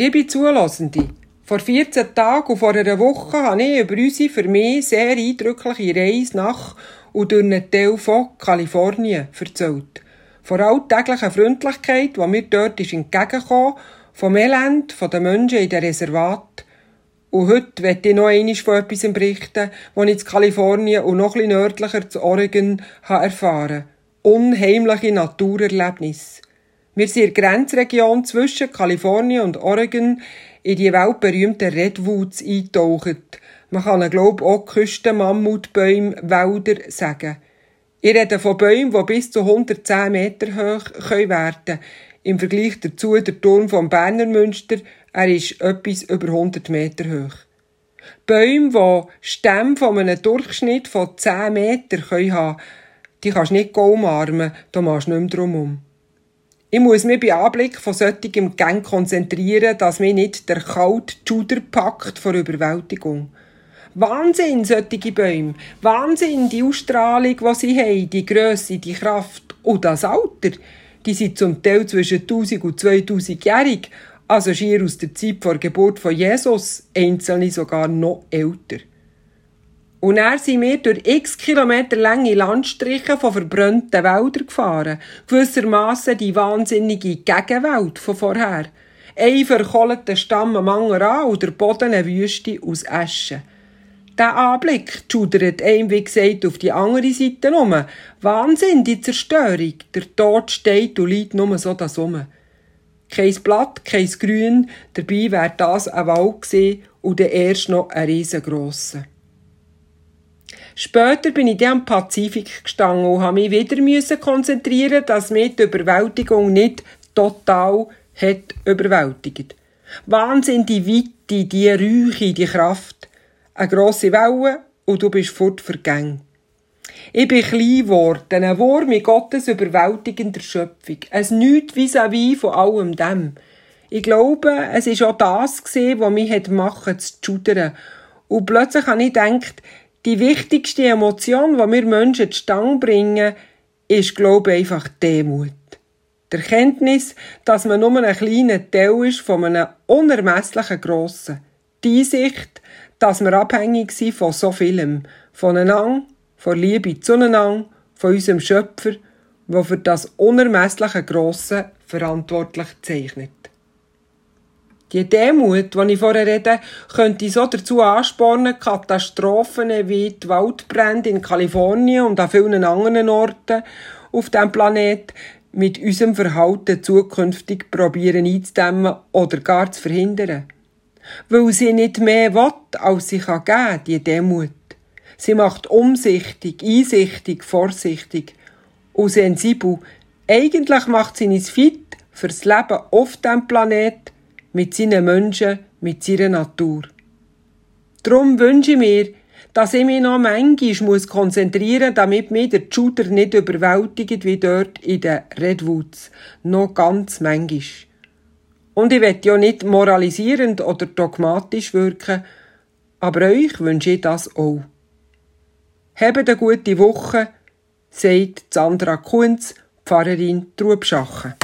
Liebe Zulassende, vor 14 Tagen und vor einer Woche habe ich über unsere für mich sehr eindrückliche Reise nach und durch einen Teil von Kalifornien erzählt. Vor alltäglicher Freundlichkeit, die mir dort ist entgegengekommen, vom Elend von den Menschen in den Reservat. Und heute möchte ich noch einmal von etwas berichten, das ich in Kalifornien und noch etwas nördlicher zu Oregon habe erfahren Unheimliche Naturerlebnisse. Wir sind in der Grenzregion zwischen Kalifornien und Oregon in die weltberühmten Redwoods eingetaucht. Man kann, glaube ich, auch Küstenmammutbäume, Wälder sagen. Ich rede von Bäumen, die bis zu 110 Meter hoch werden können. Im Vergleich dazu der Turm vom Berner Münster, er ist etwas über 100 Meter hoch. Bäume, die Stämme von einem Durchschnitt von 10 Meter haben können, die kannst du nicht umarmen, da machst du nicht mehr drum um. Ich muss mich bei Anblick von solchem Gang konzentrieren, dass mich nicht der kalte Juder packt vor Überwältigung. Wahnsinn, solche Bäume. Wahnsinn, die Ausstrahlung, die sie haben, die Grösse, die Kraft und das Alter. Die sind zum Teil zwischen 1000 und 2000-jährig, also schier aus der Zeit vor Geburt von Jesus, einzelne sogar noch älter. Und er sind wir durch x Kilometer lange Landstriche von verbrannten Wäldern gefahren, gewissermaßen die wahnsinnige Gegenwelt von vorher. Ein verkohlter Stamm am anderen an und der Boden eine Wüste aus Asche. Der Anblick schudert einem, wie gesagt, auf die andere Seite um. Wahnsinn, die Zerstörung. Der Tod steht und liegt nur so das um. Kein Blatt, kein Grün, dabei wäre das ein Wald gewesen und der erst noch ein riesengrosser. Später bin ich dann am Pazifik gestanden und habe mich wieder konzentrieren, dass mich die Überwältigung nicht total hat überwältigt. Wahnsinn, die Weite, die Räuche, die Kraft eine grosse Welle und du bist fort vergangen. Ich bin klein geworden, ein Wurm in Gottes überwältigender Schöpfung. Es nichts vis-à-vis von allem dem. Ich glaube, es war auch das, was mich hat machen zu schudern. Und plötzlich habe ich gedacht, die wichtigste Emotion, die wir Menschen zustande bringen, ist, glaube ich, einfach Demut. Die Erkenntnis, dass man nur ein kleiner Teil ist von einem unermesslichen Grossen. Die Einsicht, dass wir abhängig sind von so vielem. Voneinander, von Liebe zueinander, von unserem Schöpfer, der für das unermessliche Grosse verantwortlich zeichnet. Die Demut, die ich vorher rede, könnte so dazu anspornen, Katastrophen wie die Waldbrände in Kalifornien und an vielen anderen Orten auf diesem Planet mit unserem Verhalten zukünftig probieren einzudämmen oder gar zu verhindern weil sie nicht mehr will, als sie kann geben, die Demut. Sie macht umsichtig, einsichtig, vorsichtig und sensibel. Eigentlich macht sie uns fit fürs Leben auf diesem Planet, mit seinen Menschen, mit seiner Natur. Darum wünsche ich mir, dass ich mich noch manchmal muss konzentrieren muss, damit mich der Shooter nicht überwältigt wie dort in den Redwoods. Noch ganz manchmal. Und ich will ja nicht moralisierend oder dogmatisch wirken, aber euch wünsche ich das auch. Habt eine gute Woche, sagt Sandra Kunz, Pfarrerin Trubschachen.